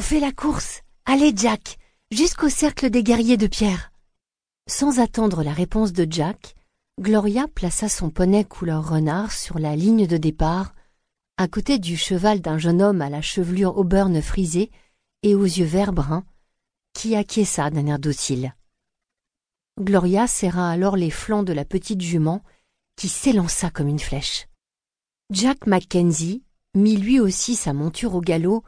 On fait la course. Allez, Jack, jusqu'au cercle des guerriers de pierre. Sans attendre la réponse de Jack, Gloria plaça son poney couleur renard sur la ligne de départ, à côté du cheval d'un jeune homme à la chevelure auburn frisée et aux yeux vert brun, qui acquiesça d'un air docile. Gloria serra alors les flancs de la petite jument, qui s'élança comme une flèche. Jack Mackenzie mit lui aussi sa monture au galop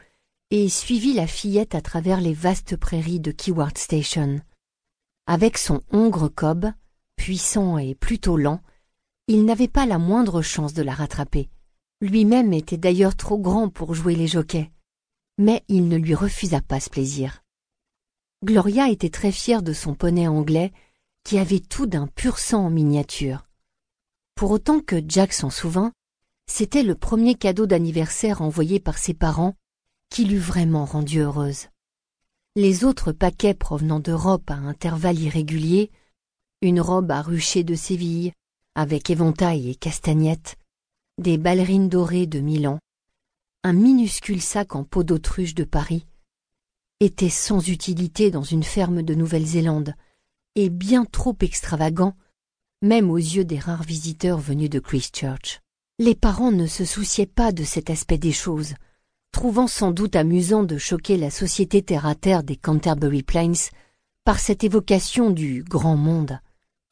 et suivit la fillette à travers les vastes prairies de Keyward Station. Avec son hongre cob, puissant et plutôt lent, il n'avait pas la moindre chance de la rattraper. Lui-même était d'ailleurs trop grand pour jouer les jockeys, mais il ne lui refusa pas ce plaisir. Gloria était très fière de son poney anglais, qui avait tout d'un pur sang en miniature. Pour autant que Jack s'en souvint, c'était le premier cadeau d'anniversaire envoyé par ses parents qui l'eût vraiment rendue heureuse. Les autres paquets provenant d'Europe à intervalles irréguliers, une robe à rucher de Séville, avec éventail et castagnettes, des ballerines dorées de Milan, un minuscule sac en peau d'autruche de Paris, étaient sans utilité dans une ferme de Nouvelle-Zélande, et bien trop extravagant, même aux yeux des rares visiteurs venus de Christchurch. Les parents ne se souciaient pas de cet aspect des choses, trouvant sans doute amusant de choquer la société terre-à-terre des Canterbury Plains par cette évocation du grand monde,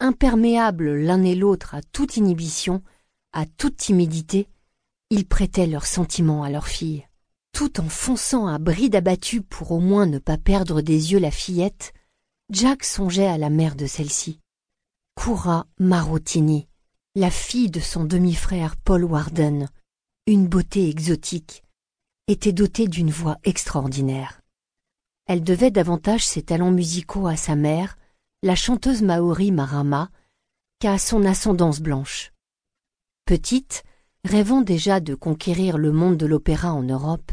imperméables l'un et l'autre à toute inhibition, à toute timidité, ils prêtaient leurs sentiments à leur fille. Tout en fonçant à bride abattue pour au moins ne pas perdre des yeux la fillette, Jack songeait à la mère de celle-ci. Cora Marotini, la fille de son demi-frère Paul Warden, une beauté exotique, était dotée d'une voix extraordinaire. Elle devait davantage ses talents musicaux à sa mère, la chanteuse maori Marama, qu'à son ascendance blanche. Petite, rêvant déjà de conquérir le monde de l'opéra en Europe,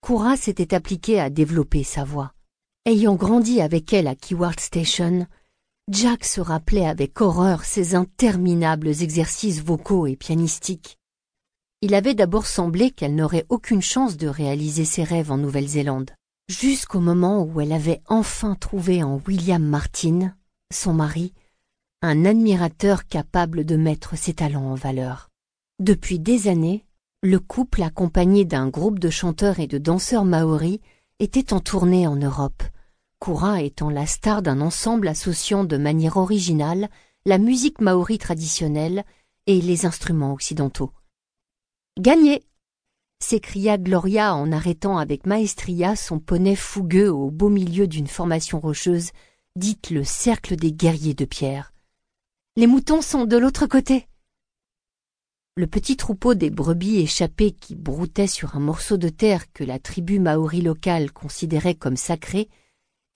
Cora s'était appliquée à développer sa voix. Ayant grandi avec elle à Keyward Station, Jack se rappelait avec horreur ses interminables exercices vocaux et pianistiques. Il avait d'abord semblé qu'elle n'aurait aucune chance de réaliser ses rêves en Nouvelle-Zélande, jusqu'au moment où elle avait enfin trouvé en William Martin, son mari, un admirateur capable de mettre ses talents en valeur. Depuis des années, le couple accompagné d'un groupe de chanteurs et de danseurs maoris était en tournée en Europe, Koura étant la star d'un ensemble associant de manière originale la musique maori traditionnelle et les instruments occidentaux. Gagné s'écria Gloria en arrêtant avec maestria son poney fougueux au beau milieu d'une formation rocheuse, dite le cercle des guerriers de pierre. Les moutons sont de l'autre côté. Le petit troupeau des brebis échappées qui broutaient sur un morceau de terre que la tribu maori locale considérait comme sacré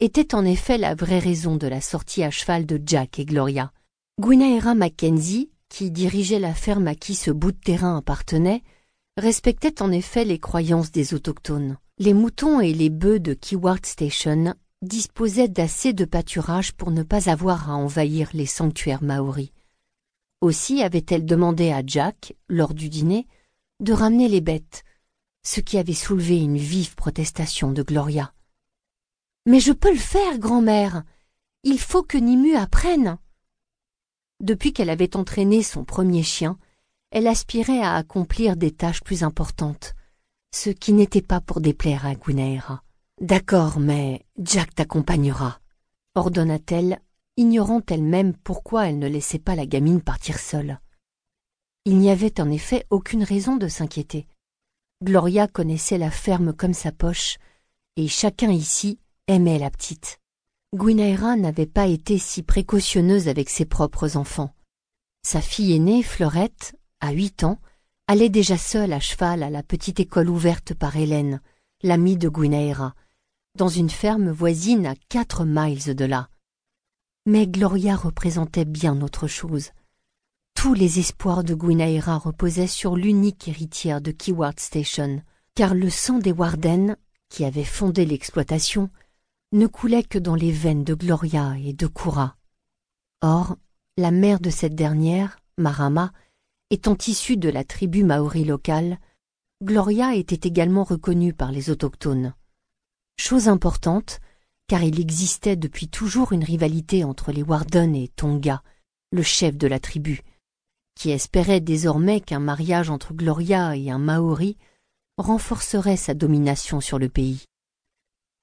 était en effet la vraie raison de la sortie à cheval de Jack et Gloria. Gwynaëra Mackenzie, qui dirigeait la ferme à qui ce bout de terrain appartenait, respectait en effet les croyances des autochtones. Les moutons et les bœufs de Keyward Station disposaient d'assez de pâturage pour ne pas avoir à envahir les sanctuaires maoris. Aussi avait-elle demandé à Jack, lors du dîner, de ramener les bêtes, ce qui avait soulevé une vive protestation de Gloria. Mais je peux le faire, grand-mère. Il faut que Nimu apprenne. Depuis qu'elle avait entraîné son premier chien, elle aspirait à accomplir des tâches plus importantes, ce qui n'était pas pour déplaire à Gunaera. D'accord, mais Jack t'accompagnera, ordonna-t-elle, ignorant elle-même pourquoi elle ne laissait pas la gamine partir seule. Il n'y avait en effet aucune raison de s'inquiéter. Gloria connaissait la ferme comme sa poche, et chacun ici aimait la petite. N'avait pas été si précautionneuse avec ses propres enfants. Sa fille aînée, Fleurette, à huit ans, allait déjà seule à cheval à la petite école ouverte par Hélène, l'amie de Guinaera, dans une ferme voisine à quatre miles de là. Mais Gloria représentait bien autre chose. Tous les espoirs de Guinaera reposaient sur l'unique héritière de Keyward Station, car le sang des Warden, qui avait fondé l'exploitation, ne coulait que dans les veines de Gloria et de Koura. Or, la mère de cette dernière, Marama, Étant issue de la tribu maori locale, Gloria était également reconnue par les autochtones. Chose importante, car il existait depuis toujours une rivalité entre les Warden et Tonga, le chef de la tribu, qui espérait désormais qu'un mariage entre Gloria et un Maori renforcerait sa domination sur le pays.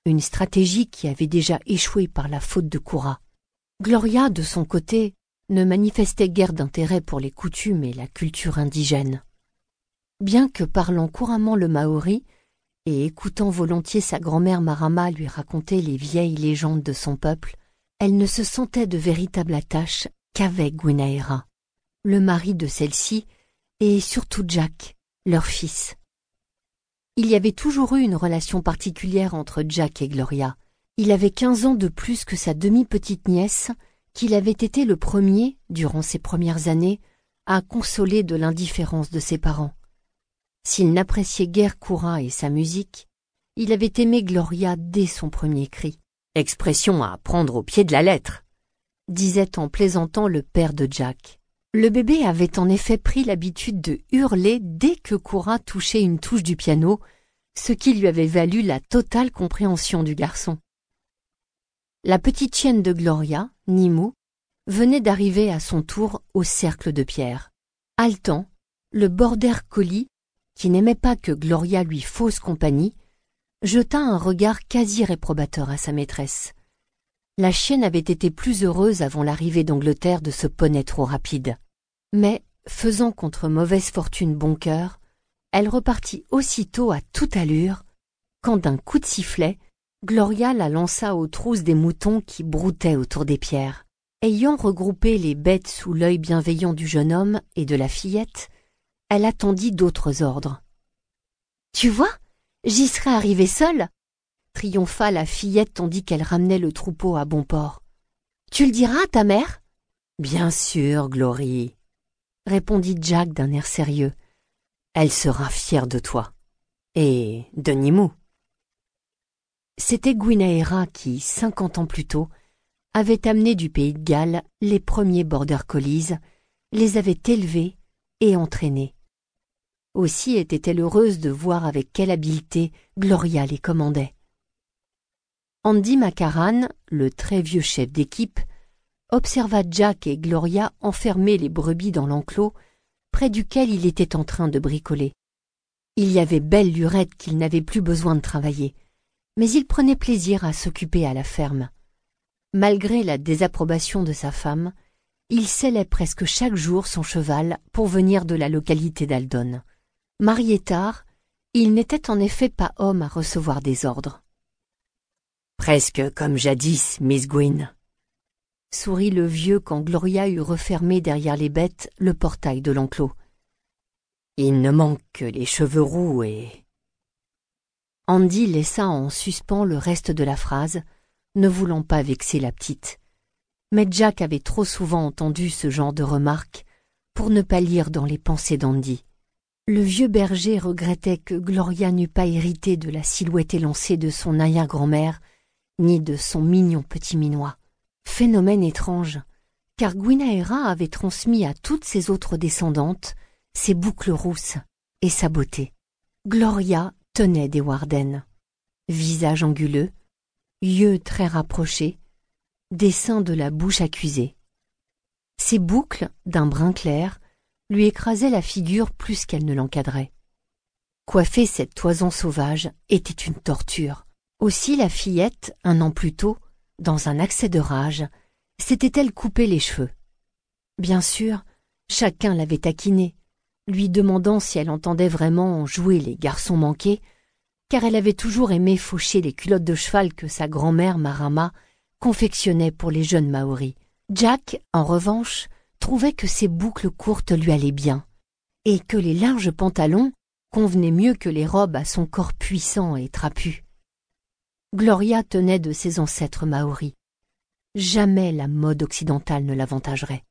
Une stratégie qui avait déjà échoué par la faute de Koura. Gloria, de son côté, ne manifestait guère d'intérêt pour les coutumes et la culture indigène. Bien que parlant couramment le maori et écoutant volontiers sa grand-mère Marama lui raconter les vieilles légendes de son peuple, elle ne se sentait de véritable attache qu'avec Gwynaëra, le mari de celle-ci, et surtout Jack, leur fils. Il y avait toujours eu une relation particulière entre Jack et Gloria. Il avait quinze ans de plus que sa demi-petite nièce, qu'il avait été le premier, durant ses premières années, à consoler de l'indifférence de ses parents. S'il n'appréciait guère Coura et sa musique, il avait aimé Gloria dès son premier cri. Expression à prendre au pied de la lettre, disait en plaisantant le père de Jack. Le bébé avait en effet pris l'habitude de hurler dès que Coura touchait une touche du piano, ce qui lui avait valu la totale compréhension du garçon. La petite chienne de Gloria, Nimou, venait d'arriver à son tour au cercle de pierre. Haletant, le border collie qui n'aimait pas que Gloria lui fausse compagnie, jeta un regard quasi réprobateur à sa maîtresse. La chienne avait été plus heureuse avant l'arrivée d'Angleterre de ce poney trop rapide. Mais, faisant contre mauvaise fortune bon cœur, elle repartit aussitôt à toute allure, quand d'un coup de sifflet, Gloria la lança aux trousses des moutons qui broutaient autour des pierres. Ayant regroupé les bêtes sous l'œil bienveillant du jeune homme et de la fillette, elle attendit d'autres ordres. Tu vois, j'y serais arrivée seule, triompha la fillette tandis qu'elle ramenait le troupeau à bon port. Tu le diras à ta mère Bien sûr, Glory, répondit Jack d'un air sérieux. Elle sera fière de toi. Et de Nimou. C'était Gwynaëra qui, cinquante ans plus tôt, avait amené du pays de Galles les premiers border collies, les avait élevés et entraînés. Aussi était-elle heureuse de voir avec quelle habileté Gloria les commandait. Andy Macaran, le très vieux chef d'équipe, observa Jack et Gloria enfermer les brebis dans l'enclos près duquel il était en train de bricoler. Il y avait belle lurette qu'il n'avait plus besoin de travailler, mais il prenait plaisir à s'occuper à la ferme. Malgré la désapprobation de sa femme, il scellait presque chaque jour son cheval pour venir de la localité d'Aldon. Marié tard, il n'était en effet pas homme à recevoir des ordres. Presque comme jadis, Miss Gwyn. Sourit le vieux quand Gloria eut refermé derrière les bêtes le portail de l'enclos. Il ne manque que les cheveux roux et... Andy laissa en suspens le reste de la phrase, ne voulant pas vexer la petite. Mais Jack avait trop souvent entendu ce genre de remarques pour ne pas lire dans les pensées d'Andy. Le vieux berger regrettait que Gloria n'eût pas hérité de la silhouette élancée de son arrière-grand-mère, ni de son mignon petit minois. Phénomène étrange, car Gwynaëra avait transmis à toutes ses autres descendantes ses boucles rousses et sa beauté. Gloria tenait des Warden. Visage anguleux, yeux très rapprochés, dessin de la bouche accusée. Ses boucles, d'un brun clair, lui écrasait la figure plus qu'elle ne l'encadrait. Coiffer cette toison sauvage était une torture. Aussi la fillette, un an plus tôt, dans un accès de rage, s'était-elle coupé les cheveux. Bien sûr, chacun l'avait taquinée, lui demandant si elle entendait vraiment jouer les garçons manqués, car elle avait toujours aimé faucher les culottes de cheval que sa grand-mère Marama confectionnait pour les jeunes Maoris. Jack, en revanche, trouvait que ses boucles courtes lui allaient bien, et que les larges pantalons convenaient mieux que les robes à son corps puissant et trapu. Gloria tenait de ses ancêtres maoris. Jamais la mode occidentale ne l'avantagerait.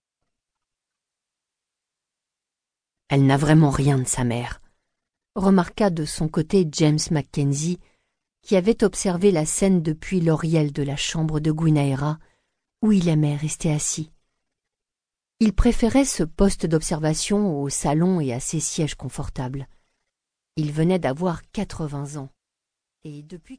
Elle n'a vraiment rien de sa mère, remarqua de son côté James Mackenzie, qui avait observé la scène depuis l'oriel de la chambre de Gwynaëra, où il aimait rester assis. Il préférait ce poste d'observation au salon et à ses sièges confortables. Il venait d'avoir quatre-vingts ans, et depuis